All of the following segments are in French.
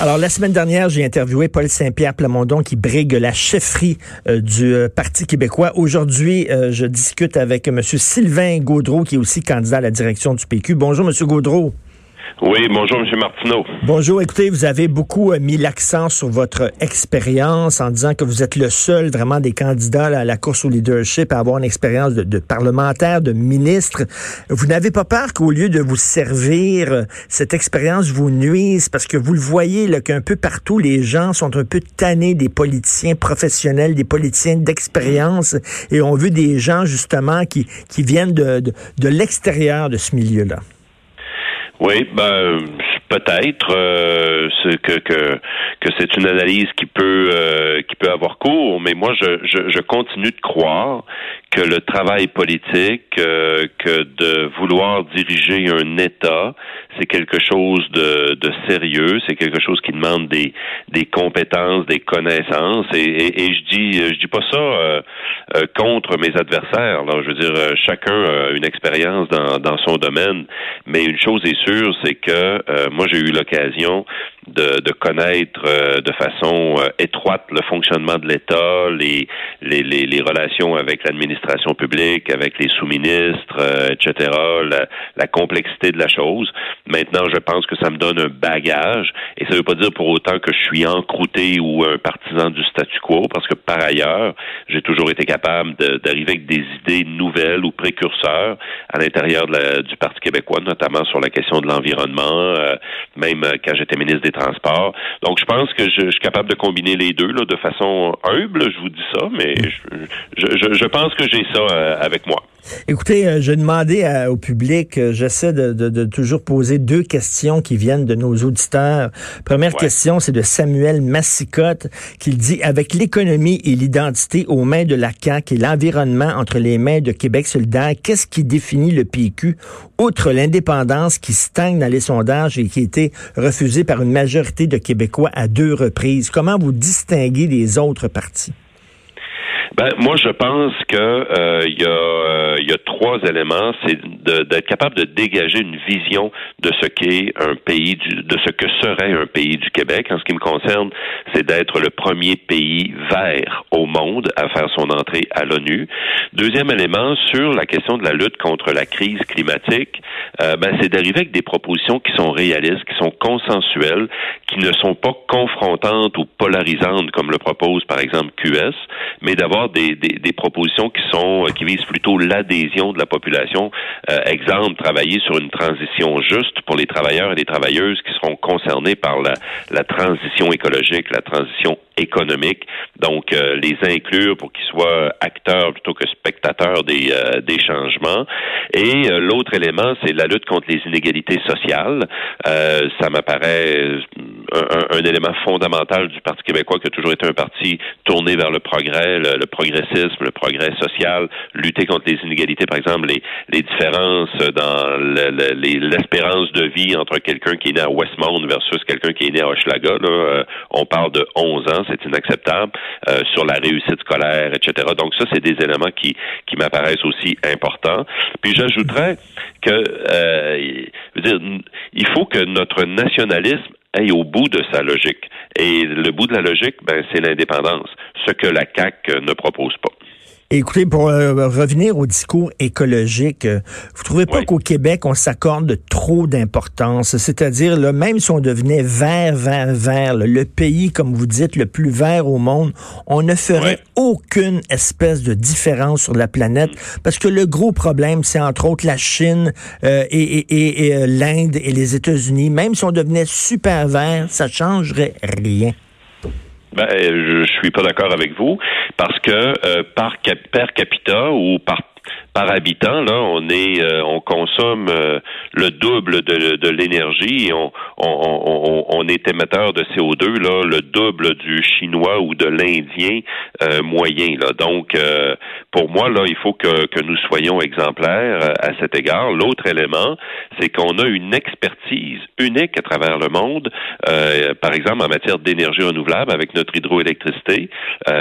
Alors, la semaine dernière, j'ai interviewé Paul Saint-Pierre Plamondon qui brigue la chefferie euh, du euh, Parti québécois. Aujourd'hui, euh, je discute avec M. Sylvain Gaudreau, qui est aussi candidat à la direction du PQ. Bonjour, M. Gaudreau. Oui, bonjour, M. Martineau. Bonjour. Écoutez, vous avez beaucoup euh, mis l'accent sur votre expérience en disant que vous êtes le seul vraiment des candidats à la course au leadership à avoir une expérience de, parlementaire, de ministre. Vous n'avez pas peur qu'au lieu de vous servir, euh, cette expérience vous nuise parce que vous le voyez qu'un peu partout, les gens sont un peu tannés des politiciens professionnels, des politiciens d'expérience et on veut des gens justement qui, qui viennent de, de l'extérieur de ce milieu-là. Oui, ben peut-être euh, que, que que c'est une analyse qui peut euh, qui peut avoir cours, mais moi je, je, je, continue de croire que le travail politique, euh, que de vouloir diriger un État, c'est quelque chose de, de sérieux, c'est quelque chose qui demande des des compétences, des connaissances, et, et, et je dis je dis pas ça euh, contre mes adversaires. Là, je veux dire, chacun a une expérience dans dans son domaine, mais une chose est sûre, c'est que moi j'ai eu l'occasion de, de connaître euh, de façon euh, étroite le fonctionnement de l'État, les, les, les, les, relations avec l'administration publique, avec les sous-ministres, euh, etc., la, la, complexité de la chose. Maintenant, je pense que ça me donne un bagage, et ça ne veut pas dire pour autant que je suis encrouté ou un partisan du statu quo, parce que par ailleurs, j'ai toujours été capable d'arriver avec des idées nouvelles ou précurseurs à l'intérieur du Parti québécois, notamment sur la question de l'environnement, même quand j'étais ministre des Donc, je pense que je, suis capable de combiner les deux là, de façon humble, je vous dis ça, mais je, je, je pense que j'ai ça euh, avec moi. Écoutez, euh, je demandais au public, euh, j'essaie de, toujours poser deux questions qui viennent de nos auditeurs. Première question, c'est de Samuel Massicotte qui dit avec l'économie et l'identité aux mains de la CAQ et l'environnement entre les mains de Québec solidaire, qu'est-ce qui définit le PQ outre l'indépendance qui stagne dans les sondages et qui a été refusée par une majorité de Québécois à deux reprises? Comment vous distinguez les autres partis? Ben, moi, je pense que euh, il y, euh, y, a trois éléments. C'est d'être capable de dégager une vision de ce qu'est un pays, du, de ce que serait un pays du Québec. En ce qui me concerne, c'est d'être le premier pays vert au monde à faire son entrée à l'ONU. Deuxième élément, sur la question de la lutte contre la crise climatique, euh, ben, c'est d'arriver avec des propositions qui sont réalistes, qui sont consensuelles, qui ne sont pas confrontantes ou polarisantes comme le propose par exemple QS, mais d'avoir des, propositions qui sont qui visent plutôt l'adhésion de la population. Euh, exemple, travailler sur une transition juste pour les travailleurs et les travailleuses qui seront concernés par la, la transition écologique, la transition économique. Donc, euh, les inclure pour qu'ils soient acteurs plutôt que spectateurs des, euh, des changements. Et l'autre élément, c'est la lutte contre les inégalités sociales. ça m'apparaît un, élément fondamental du Parti québécois qui a toujours été un parti tourné vers le progrès, le, progressisme, le progrès social, lutter contre les inégalités, par exemple, les, les différences dans l'espérance de vie entre quelqu'un qui est né à Westmount versus quelqu'un qui est né à Hochelaga. Euh, on parle de 11 ans, c'est inacceptable, euh, sur la réussite scolaire, etc. Donc ça, c'est des éléments qui, qui m'apparaissent aussi importants. Puis j'ajouterais que, euh, il faut que notre nationalisme aille au bout de sa logique. Et le bout de la logique, ben, c'est l'indépendance, ce que la CAQ ne propose pas. Écoutez, pour euh, revenir au discours écologique, euh, vous trouvez pas qu'au Québec, on s'accorde trop d'importance? C'est-à-dire, là, même si on devenait vert, vert, vert, le pays, comme vous dites, le plus vert au monde, on ne ferait aucune espèce de différence sur la planète parce que le gros problème, c'est entre autres la Chine euh, et, et, et l'Inde et les États-Unis. Même si on devenait super vert, ça changerait rien. Ben, je, suis pas d'accord avec vous parce que euh, par per capita ou par par habitant, là, on est, euh, on consomme euh, le double de, l'énergie on, est émetteur de CO2 là, le double du chinois ou de l'indien euh, moyen. Donc, pour moi, là, il faut que, que nous soyons exemplaires à cet égard. L'autre élément, c'est qu'on a une expertise unique à travers le monde, par exemple en matière d'énergie renouvelable avec notre hydroélectricité,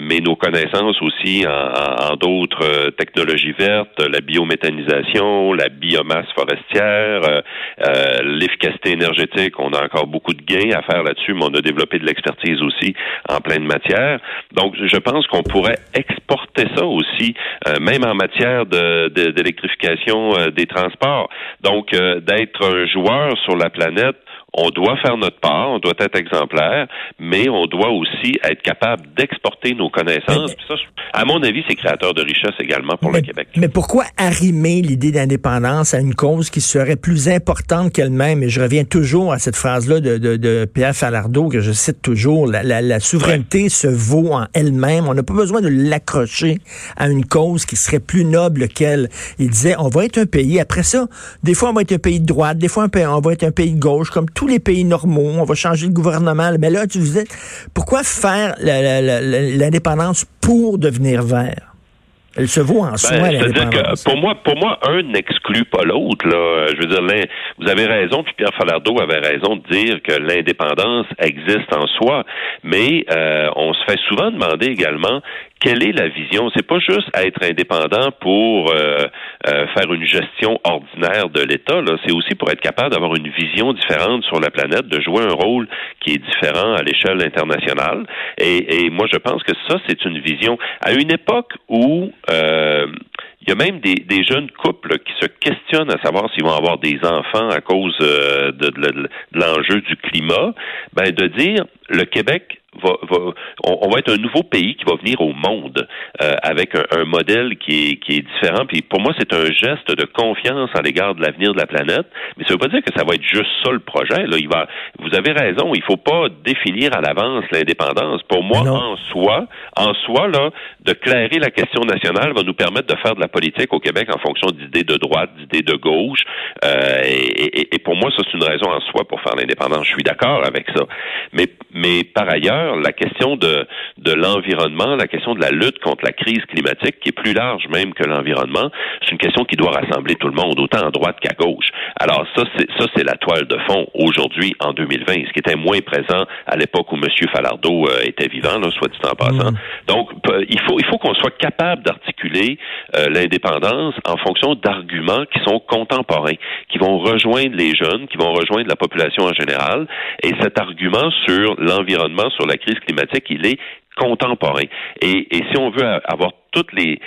mais nos connaissances aussi en, en d'autres technologies vertes la biométhanisation, la biomasse forestière, euh, euh, l'efficacité énergétique. On a encore beaucoup de gains à faire là-dessus, mais on a développé de l'expertise aussi en pleine matière. Donc, je pense qu'on pourrait exporter ça aussi, euh, même en matière d'électrification de, des transports. Donc, d'être un joueur sur la planète on doit faire notre part, on doit être exemplaire, mais on doit aussi être capable d'exporter nos connaissances. ça, à mon avis, c'est créateur de richesse également pour le Québec. Mais pourquoi arrimer l'idée d'indépendance à une cause qui serait plus importante qu'elle-même? Et je reviens toujours à cette phrase-là de, de, de, Pierre Falardeau que je cite toujours. La, la, souveraineté se vaut en elle-même. On n'a pas besoin de l'accrocher à une cause qui serait plus noble qu'elle. Il disait, on va être un pays, après ça, des fois on va être un pays de droite, des fois on va être un pays de gauche, comme tous les pays normaux, on va changer le gouvernement. Mais là, tu vous pourquoi faire l'indépendance pour devenir vert? Elle se vaut en soi, ben, que pour moi, pour moi, un n'exclut pas l'autre. Là, je veux dire, vous avez raison, puis Pierre Falardeau avait raison de dire que l'indépendance existe en soi, mais euh, on se fait souvent demander également quelle est la vision? C'est pas juste être indépendant pour euh, euh, faire une gestion ordinaire de l'État. C'est aussi pour être capable d'avoir une vision différente sur la planète, de jouer un rôle qui est différent à l'échelle internationale. Et, et, moi, je pense que ça, c'est une vision à une époque où euh, il y a même des, des, jeunes couples qui se questionnent à savoir s'ils vont avoir des enfants à cause de, de, de l'enjeu du climat. Ben, de dire le Québec va, on, va être un nouveau pays qui va venir au monde euh, avec un, modèle qui est, qui est différent. Puis pour moi, c'est un geste de confiance à l'égard de l'avenir de la planète. Mais ça veut pas dire que ça va être juste ça le projet. Là, il va. Vous avez raison. Il faut pas définir à l'avance l'indépendance. Pour moi, en soi, en soi là, de clairer la question nationale va nous permettre de faire de la politique au Québec en fonction d'idées de droite, d'idées de gauche. Euh, et, et, pour moi, ça c'est une raison en soi pour faire l'indépendance. Je suis d'accord avec ça. Mais mais par ailleurs la question de, de l'environnement, la question de la lutte contre la crise climatique, qui est plus large même que l'environnement, c'est une question qui doit rassembler tout le monde, autant à droite qu'à gauche. Alors ça, c'est ça, c'est la toile de fond aujourd'hui en 2020, ce qui était moins présent à l'époque où M. Falardeau euh, était vivant, là, soit dit en passant. Mm. Donc, il faut il faut qu'on soit capable d'articuler euh, l'indépendance en fonction d'arguments qui sont contemporains, qui vont rejoindre les jeunes, qui vont rejoindre la population en général. Et cet argument sur l'environnement, sur la crise climatique, il est contemporain. Et, si on veut avoir les,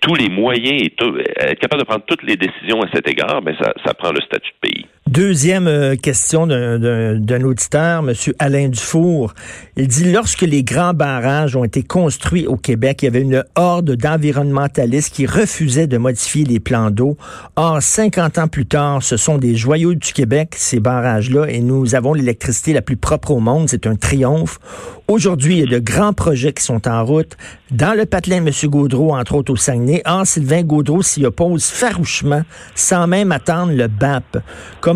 tous les moyens et être capable de prendre toutes les décisions à cet égard, ben ça, ça prend le statut de pays. Deuxième euh, question d'un auditeur, M. Alain Dufour. Il dit, lorsque les grands barrages ont été construits au Québec, il y avait une horde d'environnementalistes qui refusaient de modifier les plans d'eau. Or, 50 ans plus tard, ce sont des joyaux du Québec, ces barrages-là, et nous avons l'électricité la plus propre au monde. C'est un triomphe. Aujourd'hui, il y a de grands projets qui sont en route. Dans le patelin, M. Gaudreau, entre autres au Saguenay, Or, Sylvain Gaudreau s'y oppose farouchement, sans même attendre le BAP.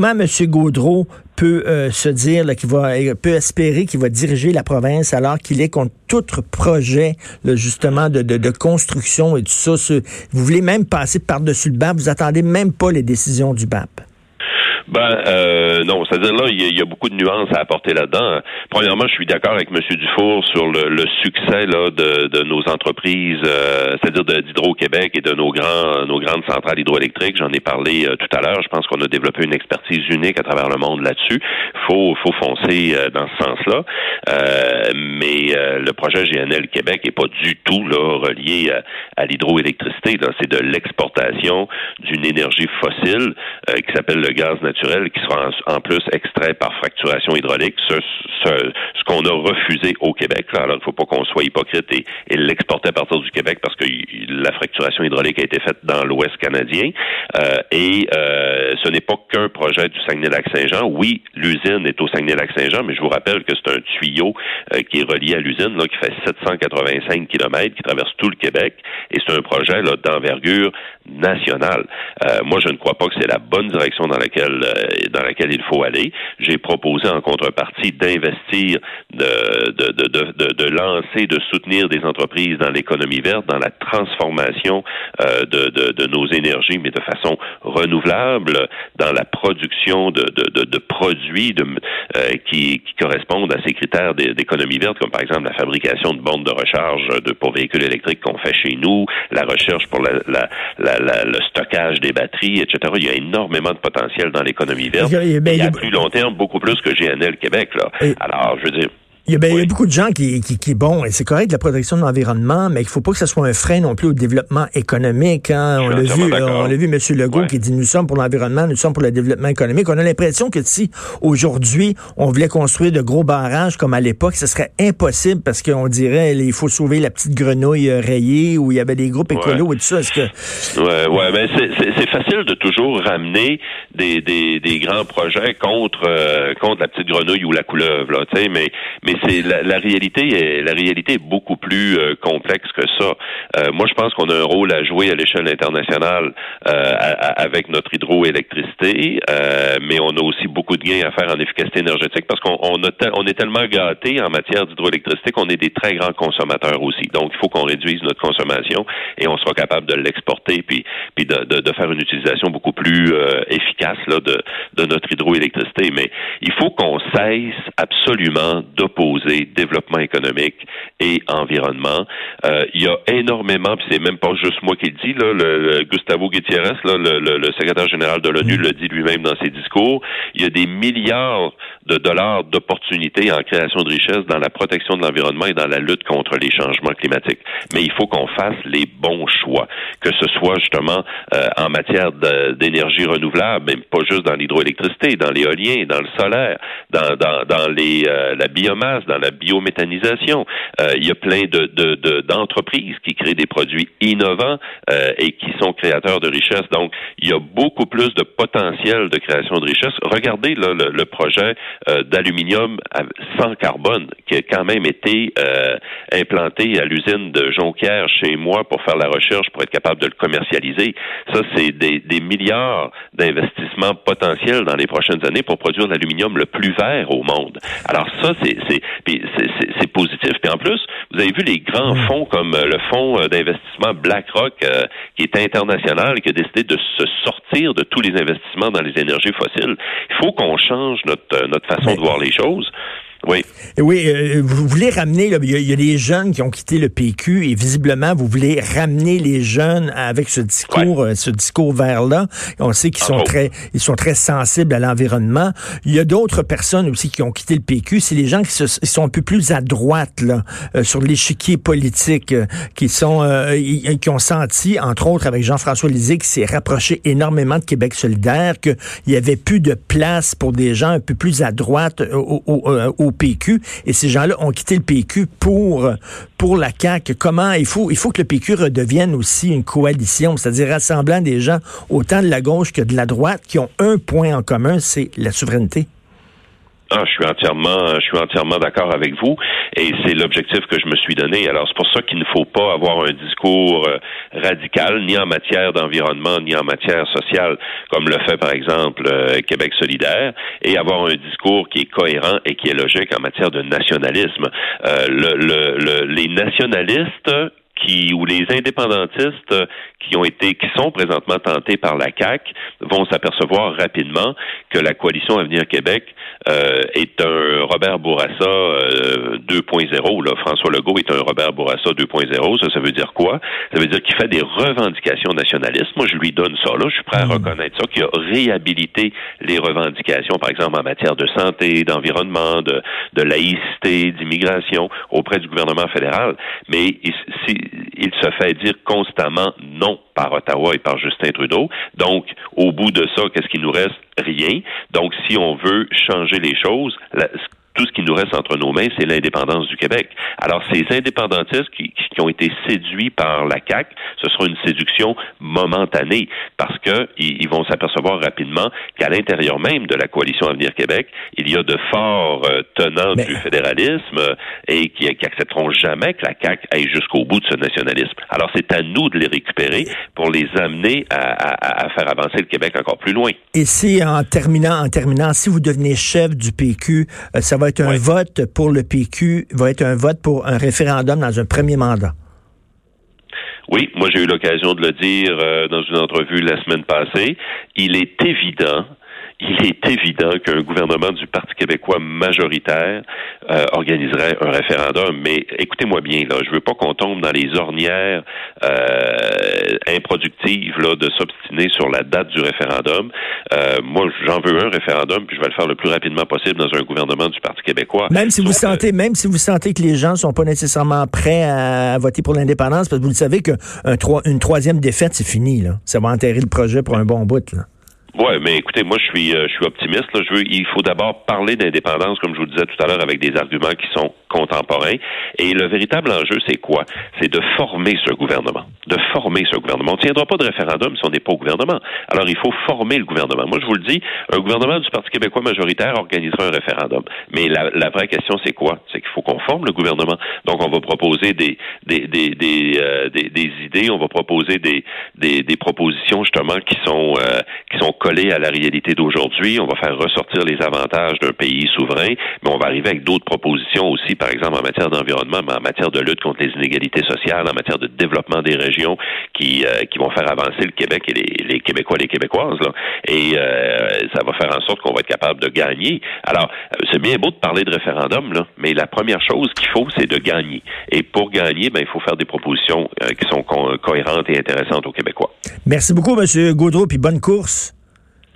Comment M. Gaudreau peut euh, se dire qu'il va euh, peut espérer qu'il va diriger la province alors qu'il est contre tout projet justement de, de, construction et tout ça? vous voulez même passer par-dessus le BAP, vous attendez même pas les décisions du BAP. Ben euh, non, c'est-à-dire là, il y, a beaucoup de nuances à apporter là-dedans. Premièrement, je suis d'accord avec M. Dufour sur le, le succès là de, nos entreprises, euh, c'est-à-dire d'Hydro-Québec et de nos grands nos grandes centrales hydroélectriques. J'en ai parlé euh, tout à l'heure. Je pense qu'on a développé une expertise unique à travers le monde là-dessus. Faut faut foncer euh, dans ce sens-là. mais le projet GNL Québec est pas du tout là relié à, l'hydroélectricité. Là, c'est de l'exportation d'une énergie fossile qui s'appelle le gaz naturel qui sera en, plus extrait par fracturation hydraulique, ce, ce, qu'on a refusé au Québec. Alors, il ne faut pas qu'on soit hypocrite et, l'exporter à partir du Québec parce que la fracturation hydraulique a été faite dans l'Ouest canadien. Euh, et euh, ce n'est pas qu'un projet du Saguenay-Lac-Saint-Jean. Oui, l'usine est au Saguenay-Lac-Saint-Jean, mais je vous rappelle que c'est un tuyau euh, qui est relié à l'usine, qui fait 785 km, qui traverse tout le Québec. Et c'est un projet d'envergure nationale. Euh, moi, je ne crois pas que c'est la bonne direction dans laquelle euh, dans laquelle il faut aller. J'ai proposé en contrepartie d'investir, de, de, de, de, lancer, de soutenir des entreprises dans l'économie verte, dans la transformation euh, de, de, nos énergies, mais de façon renouvelable, dans la production de, de, produits qui, correspondent à ces critères d'économie verte, comme par exemple la fabrication de bornes de recharge de, pour véhicules électriques qu'on fait chez nous, la recherche pour la, la, la, le stockage des batteries, etc. Il y a énormément de potentiel dans l'économie verte. Il y a, à plus long terme, beaucoup plus que GNL Québec. Là. Alors, je veux dire, il y, a, ben, il y, a, beaucoup de gens qui, qui, qui bon, et c'est correct la protection de l'environnement, mais il faut pas que ce soit un frein non plus au développement économique. Hein. On l'a vu, on l'a vu, M. Legault qui dit nous sommes pour l'environnement, nous sommes pour le développement économique. On a l'impression que si aujourd'hui on voulait construire de gros barrages comme à l'époque, ce serait impossible parce qu'on dirait il faut sauver la petite grenouille euh, rayée où il y avait des groupes écolos et tout ça. Est-ce que ouais, ouais, mais c'est facile de toujours ramener des, des, des grands projets contre euh, contre la petite grenouille ou la couleuvre, là, mais c'est la, réalité est la réalité est beaucoup plus euh, complexe que ça. Euh, moi, je pense qu'on a un rôle à jouer à l'échelle internationale euh, avec notre hydroélectricité, mais on a aussi beaucoup de gains à faire en efficacité énergétique parce qu'on on, on est tellement gâté en matière d'hydroélectricité qu'on est des très grands consommateurs aussi. Donc, il faut qu'on réduise notre consommation et on sera capable de l'exporter puis puis de, de, de, faire une utilisation beaucoup plus efficace là, de, de notre hydroélectricité. Mais il faut qu'on cesse absolument d'opposer développement économique et environnement. Euh, il y a énormément, puis c'est même pas juste moi qui le dis, là, le, Gustavo Gutiérrez, là, le, le, secrétaire général de l'ONU, le dit lui-même dans ses discours. Il y a des milliards de dollars d'opportunités en création de richesses dans la protection de l'environnement et dans la lutte contre les changements climatiques. Mais il faut qu'on fasse les bons choix, que ce soit justement euh, en matière d'énergie renouvelable, mais pas juste dans l'hydroélectricité, dans l'éolien, dans le solaire, dans, dans, dans les, euh, la biomasse dans la biométhanisation. Euh, il y a plein de, d'entreprises qui créent des produits innovants euh, et qui sont créateurs de richesses. Donc, il y a beaucoup plus de potentiel de création de richesses. Regardez là, le, projet euh, d'aluminium sans carbone qui a quand même été implanté à l'usine de Jonquière chez moi pour faire la recherche pour être capable de le commercialiser. Ça, c'est des, des milliards d'investissements potentiels dans les prochaines années pour produire l'aluminium le plus vert au monde. Alors ça, c'est c'est positif. Puis en plus, vous avez vu les grands mm. fonds comme euh, le fonds euh, d'investissement BlackRock, euh, qui est international, qui a décidé de se sortir de tous les investissements dans les énergies fossiles. Il faut qu'on change notre, notre façon de voir les choses. Oui. Oui, euh, vous voulez ramener, il y, a des jeunes qui ont quitté le PQ et visiblement, vous voulez ramener les jeunes avec ce discours, euh, ce discours vert-là. On sait qu'ils sont très, ils sont très sensibles à l'environnement. Il y a d'autres personnes aussi qui ont quitté le PQ. C'est les gens qui sont un peu plus à droite, là, euh, sur l'échiquier politique, qui sont, qui ont senti, entre autres avec Jean-François Lisée, qui s'est rapproché énormément de Québec solidaire, qu'il y avait plus de place pour des gens un peu plus à droite au, au PQ et ces gens-là ont quitté le PQ pour pour la CAQ. Comment il faut il faut que le PQ redevienne aussi une coalition, c'est-à-dire rassemblant des gens autant de la gauche que de la droite qui ont un point en commun, c'est la souveraineté. Ah, je suis entièrement, je suis entièrement d'accord avec vous, et c'est l'objectif que je me suis donné. Alors c'est pour ça qu'il ne faut pas avoir un discours euh, radical, ni en matière d'environnement, ni en matière sociale, comme le fait par exemple euh, Québec solidaire, et avoir un discours qui est cohérent et qui est logique en matière de nationalisme. Euh, le, le, les nationalistes qui ou les indépendantistes qui ont été qui sont présentement tentés par la CAC vont s'apercevoir rapidement que la coalition Avenir Québec euh, est un Robert Bourassa euh, 2.0. Là, François Legault est un Robert Bourassa 2.0. Ça, ça veut dire quoi? Ça veut dire qu'il fait des revendications nationalistes. Moi, je lui donne ça. Là, je suis prêt à mmh. reconnaître ça, qu'il a réhabilité les revendications, par exemple en matière de santé, d'environnement, de, de laïcité, d'immigration auprès du gouvernement fédéral. Mais si, il se fait dire constamment non par Ottawa et par Justin Trudeau. Donc, au bout de ça, qu'est-ce qui nous reste? Rien. Donc, si on veut changer les choses, tout ce qui nous reste entre nos mains, c'est l'indépendance du Québec. Alors, ces indépendantistes qui, qui ont été séduits par la CAQ, ce sera une séduction momentanée parce que ils, vont s'apercevoir rapidement qu'à l'intérieur même de la coalition Avenir Québec, il y a de forts euh, tenants du fédéralisme euh, et qui, qui accepteront jamais que la CAQ aille jusqu'au bout de ce nationalisme. Alors, c'est à nous de les récupérer pour les amener à, à, faire avancer le Québec encore plus loin. Et si, en terminant, en terminant, si vous devenez chef du PQ, euh, ça va être un vote pour le PQ, va être un vote pour un référendum dans un premier mandat. Oui, moi j'ai eu l'occasion de le dire euh, dans une entrevue la semaine passée. Il est évident il est évident qu'un gouvernement du Parti québécois majoritaire euh, organiserait un référendum. Mais écoutez-moi bien, là, je veux pas qu'on tombe dans les ornières euh, improductives là, de s'obstiner sur la date du référendum. Euh, moi, j'en veux un référendum, puis je vais le faire le plus rapidement possible dans un gouvernement du Parti québécois. Même si vous sentez, même si vous sentez que les gens sont pas nécessairement prêts à voter pour l'indépendance, parce que vous le savez qu'une troisième défaite, c'est fini. Là. Ça va enterrer le projet pour un bon bout. Là. Ouais, mais écoutez, moi je suis euh, je suis optimiste. Là. Je veux, il faut d'abord parler d'indépendance, comme je vous disais tout à l'heure, avec des arguments qui sont contemporains. Et le véritable enjeu, c'est quoi? C'est de former ce gouvernement, de former ce gouvernement. On ne tiendra pas de référendum si on n'est pas au gouvernement. Alors il faut former le gouvernement. Moi, je vous le dis, un gouvernement du Parti québécois majoritaire organisera un référendum. Mais la, vraie question, c'est quoi? C'est qu'il faut qu'on forme le gouvernement. Donc on va proposer des des des des, euh, des, idées, on va proposer des des, des propositions justement qui sont euh, qui sont à la réalité d'aujourd'hui. On va faire ressortir les avantages d'un pays souverain, mais on va arriver avec d'autres propositions aussi, par exemple en matière d'environnement, mais en matière de lutte contre les inégalités sociales, en matière de développement des régions qui, euh, qui vont faire avancer le Québec et les, les Québécois et les Québécoises. Là. Et euh, ça va faire en sorte qu'on va être capable de gagner. Alors, euh, c'est bien beau de parler de référendum, là, mais la première chose qu'il faut, c'est de gagner. Et pour gagner, ben, il faut faire des propositions qui sont cohérentes et intéressantes aux Québécois. Merci beaucoup, M. Gaudreau, puis bonne course.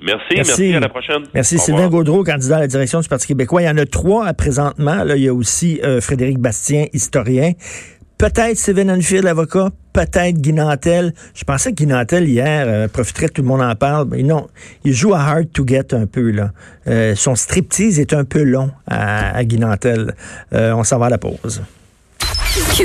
Merci, merci, à la prochaine. Merci Sylvain Gaudreau, candidat à la direction du Parti québécois. Il y en a trois à présentement. Là, il y a aussi euh, Frédéric Bastien, historien. Peut-être Steven Enfield, avocat. Peut-être Guinantel. Je pensais que Guinantel, hier, euh, profiterait, tout le monde en parle. Mais non, il joue à hard to get un peu. là. Euh, son striptease est un peu long à, à Guinantel. on s'en va à la pause.